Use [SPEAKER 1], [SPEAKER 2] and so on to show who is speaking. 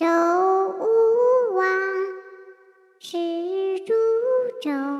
[SPEAKER 1] 周武王，是株洲。